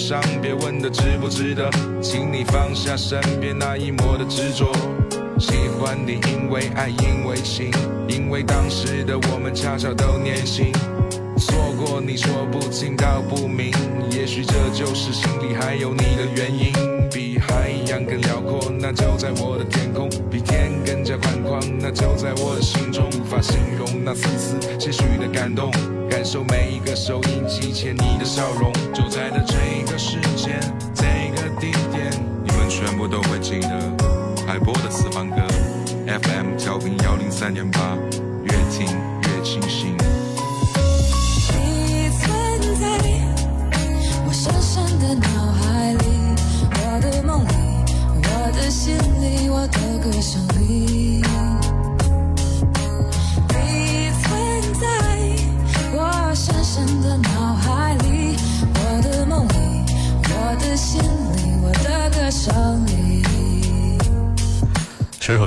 伤，别问的值不值得，请你放下身边那一抹的执着。喜欢你，因为爱，因为情，因为当时的我们恰巧都年轻。错过你说不清道不明，也许这就是心里还有你的原因。比海洋更辽阔，那就在我的天空；比天更加宽广，那就在我的心中。无法形容那丝丝些许的感动，感受每一个收音机前你的笑容。就在的这个时间，这个地点，你们全部都会记得海波的私房歌，FM 调频幺零三点八，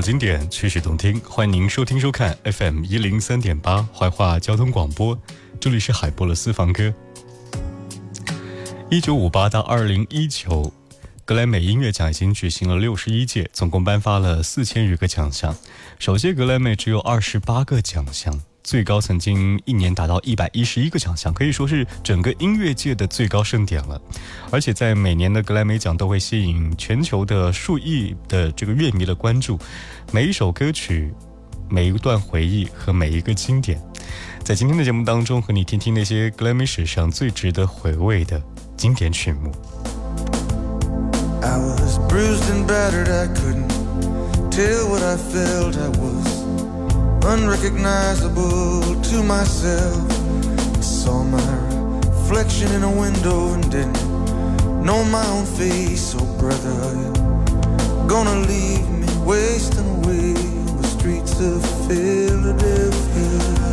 经典，曲曲动听，欢迎您收听收看 FM 一零三点八怀化交通广播，这里是海波的私房歌。一九五八到二零一九，格莱美音乐奖已经举行了六十一届，总共颁发了四千余个奖项。首届格莱美只有二十八个奖项，最高曾经一年达到一百一十一个奖项，可以说是整个音乐界的最高盛典了。而且在每年的格莱美奖都会吸引全球的数亿的这个乐迷的关注，每一首歌曲、每一段回忆和每一个经典，在今天的节目当中和你听听那些格莱美史上最值得回味的。经典曲目。I was bruised and battered, I couldn't tell what I felt. I was unrecognizable to myself. I saw my reflection in a window and didn't know my own face. Oh, brother, are gonna leave me wasting away on the streets of Philadelphia?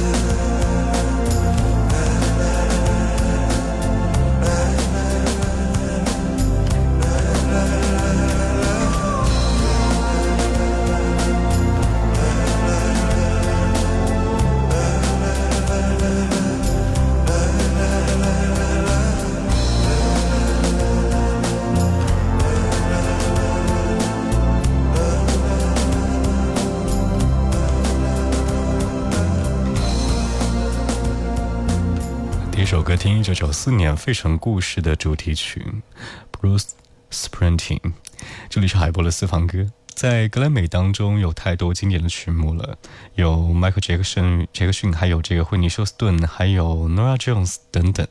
听一九九四年《费城故事》的主题曲《Bruce Springsteen》，这里是海波的私房歌。在格莱美当中有太多经典的曲目了，有 Michael Jackson、杰克逊，还有这个惠妮休斯顿，还有 Nora Jones 等等。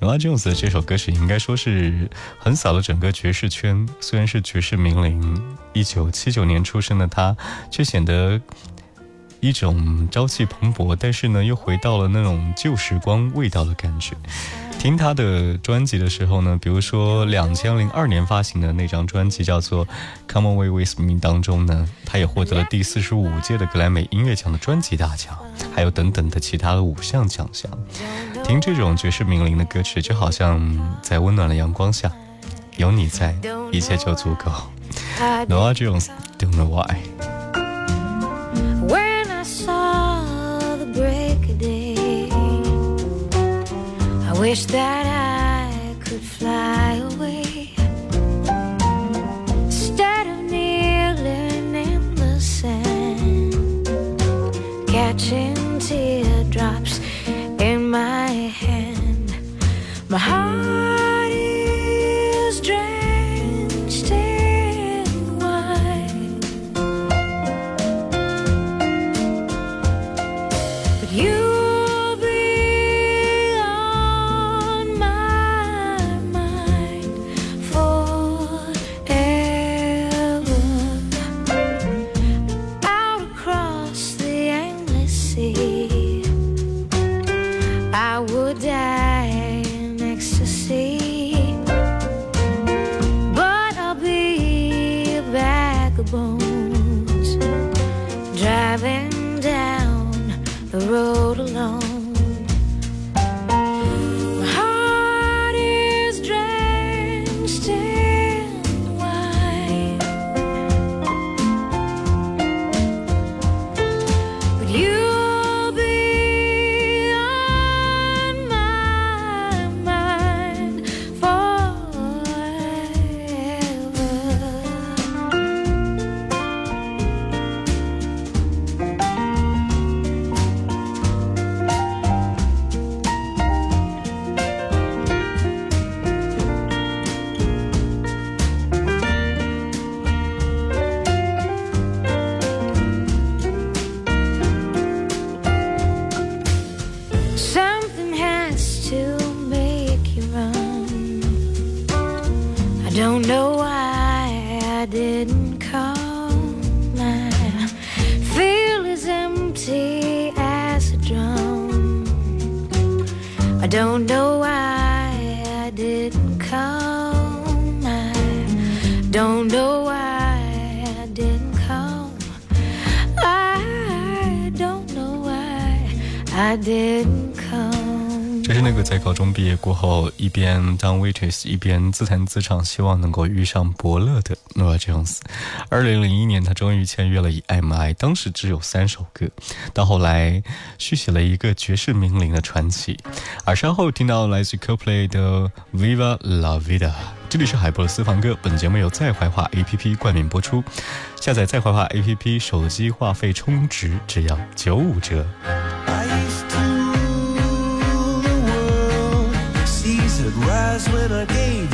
Nora Jones 的这首歌曲应该说是横扫了整个爵士圈。虽然是爵士名伶，一九七九年出生的他，却显得。一种朝气蓬勃，但是呢又回到了那种旧时光味道的感觉。听他的专辑的时候呢，比如说两千零二年发行的那张专辑叫做《Come Away With Me》当中呢，他也获得了第四十五届的格莱美音乐奖的专辑大奖，还有等等的其他的五项奖项。听这种爵士名伶的歌曲，就好像在温暖的阳光下，有你在，一切就足够。Noah Jones don't know why. Wish that I could fly away. Instead of kneeling in the sand, catching teardrops in my hand, my heart driving down the road alone. 毕业过后，一边当 waitress 一边自弹自唱，希望能够遇上伯乐的 Noah Jones。二零零一年，他终于签约了 EMI，当时只有三首歌，到后来续写了一个爵士名伶的传奇。而稍后听到来自 Coldplay 的 Viva La Vida。这里是海波的私房歌，本节目由在怀化 APP 冠名播出。下载在怀化 APP，手机话费充值只要九五折。Rise when I gave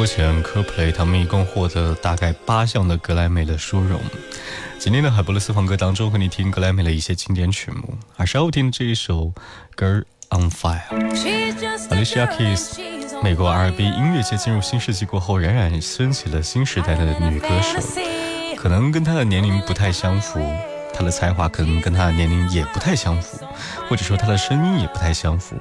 目前，科 play 他们一共获得大概八项的格莱美的殊荣。今天的海波勒私房歌当中，和你听格莱美的一些经典曲目，而稍后听的这一首《Girl on Fire》。Alicia Keys，美国 R&B 音乐界进入新世纪过后，冉冉升起了新时代的女歌手，可能跟她的年龄不太相符，她的才华可能跟她的年龄也不太相符，或者说她的声音也不太相符。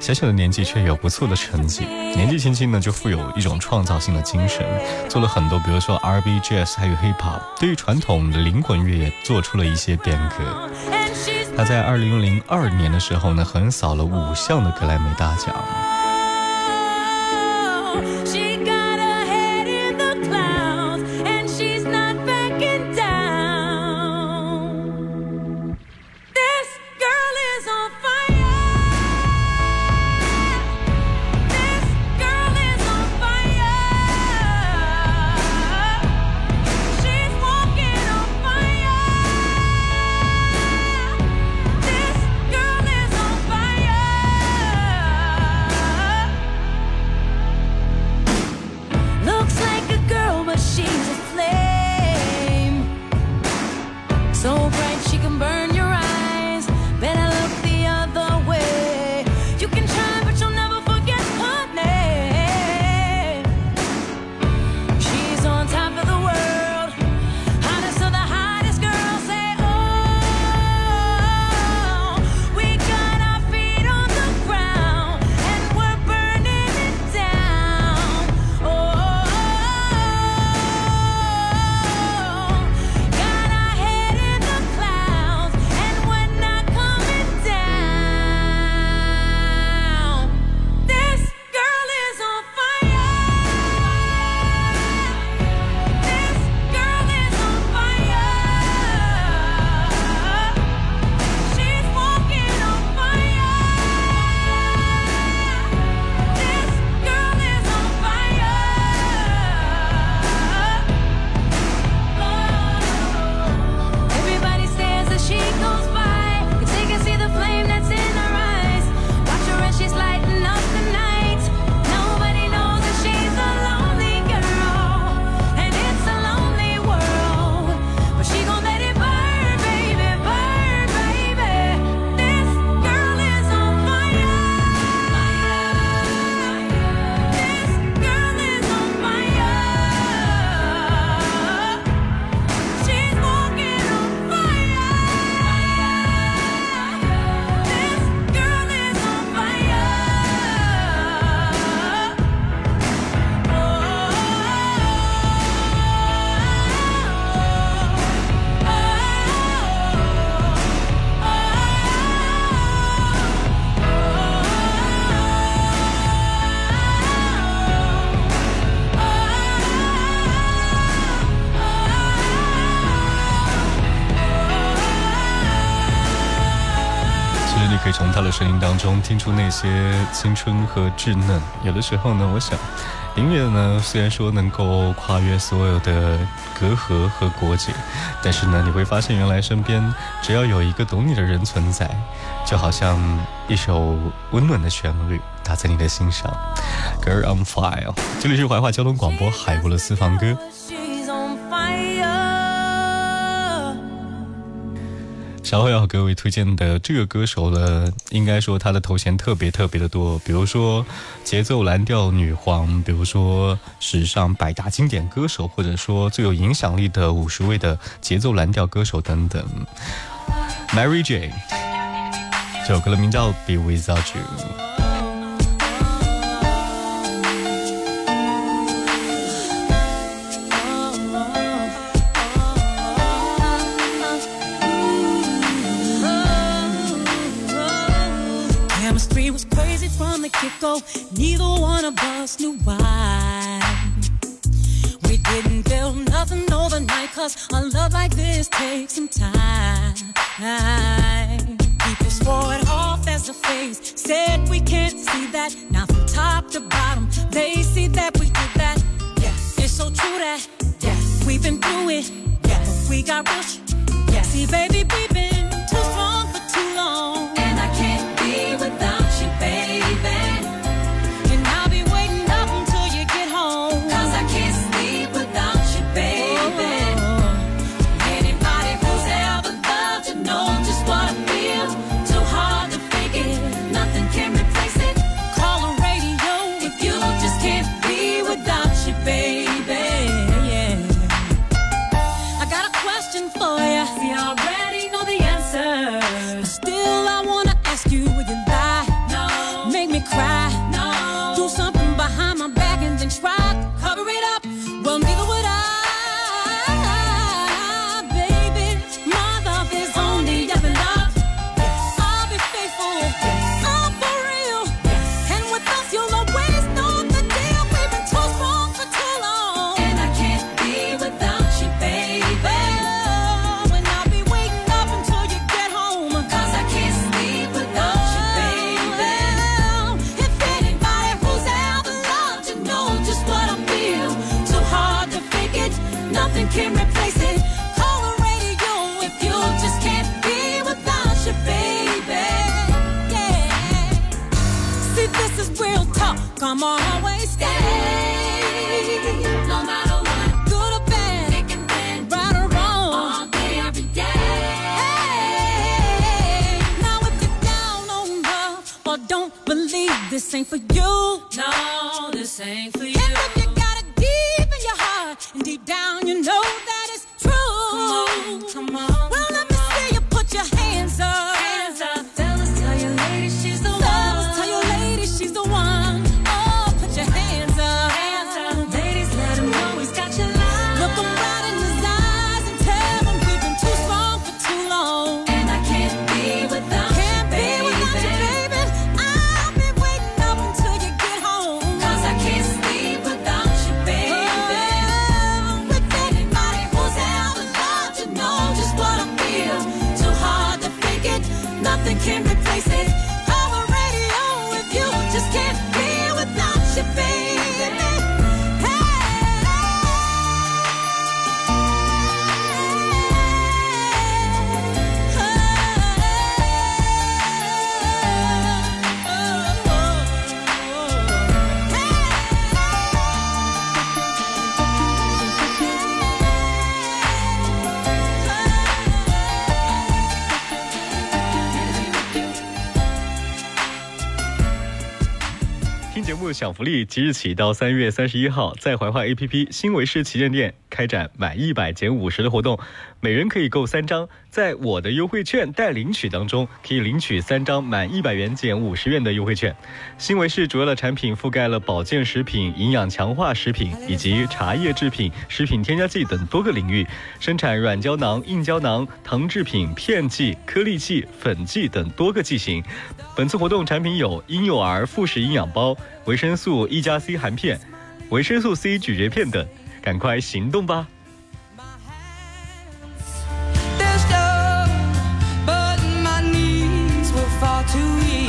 小小的年纪却有不错的成绩，年纪轻轻呢就富有一种创造性的精神，做了很多，比如说 R&B、Jazz 还有 Hip Hop，对于传统的灵魂乐也做出了一些变革。他在二零零二年的时候呢，横扫了五项的格莱美大奖。声音当中听出那些青春和稚嫩。有的时候呢，我想，音乐呢虽然说能够跨越所有的隔阂和国界，但是呢，你会发现原来身边只要有一个懂你的人存在，就好像一首温暖的旋律打在你的心上。Girl on fire，这里是怀化交通广播海波的私房歌。稍后要给各位推荐的这个歌手呢，应该说他的头衔特别特别的多，比如说节奏蓝调女皇，比如说史上百大经典歌手，或者说最有影响力的五十位的节奏蓝调歌手等等。Mary J，这首歌的名叫《Be Without You》。Chemistry was crazy from the get go. Neither one of us knew why. We didn't build nothing overnight, cause a love like this takes some time. People swore it off as a phase, said we can't see that. Now from top to bottom, they see that we did that. Yeah, it's so true that, yeah, we've been through it. But we got sh- Yeah, see, baby, we've been too strong for too long. And. 享福利，即日起到三月三十一号，在怀化 APP 新维视旗舰店开展满一百减五十的活动，每人可以购三张，在我的优惠券待领取当中，可以领取三张满一百元减五十元的优惠券。新维视主要的产品覆盖了保健食品、营养强化食品以及茶叶制品、食品添加剂等多个领域，生产软胶囊、硬胶囊、糖制品、片剂、颗粒剂、粉剂等多个剂型。本次活动产品有婴幼儿辅食营养包、维生素 E 加 C 含片，维生素 C 咀嚼片等，赶快行动吧！my hands but my knees were far too。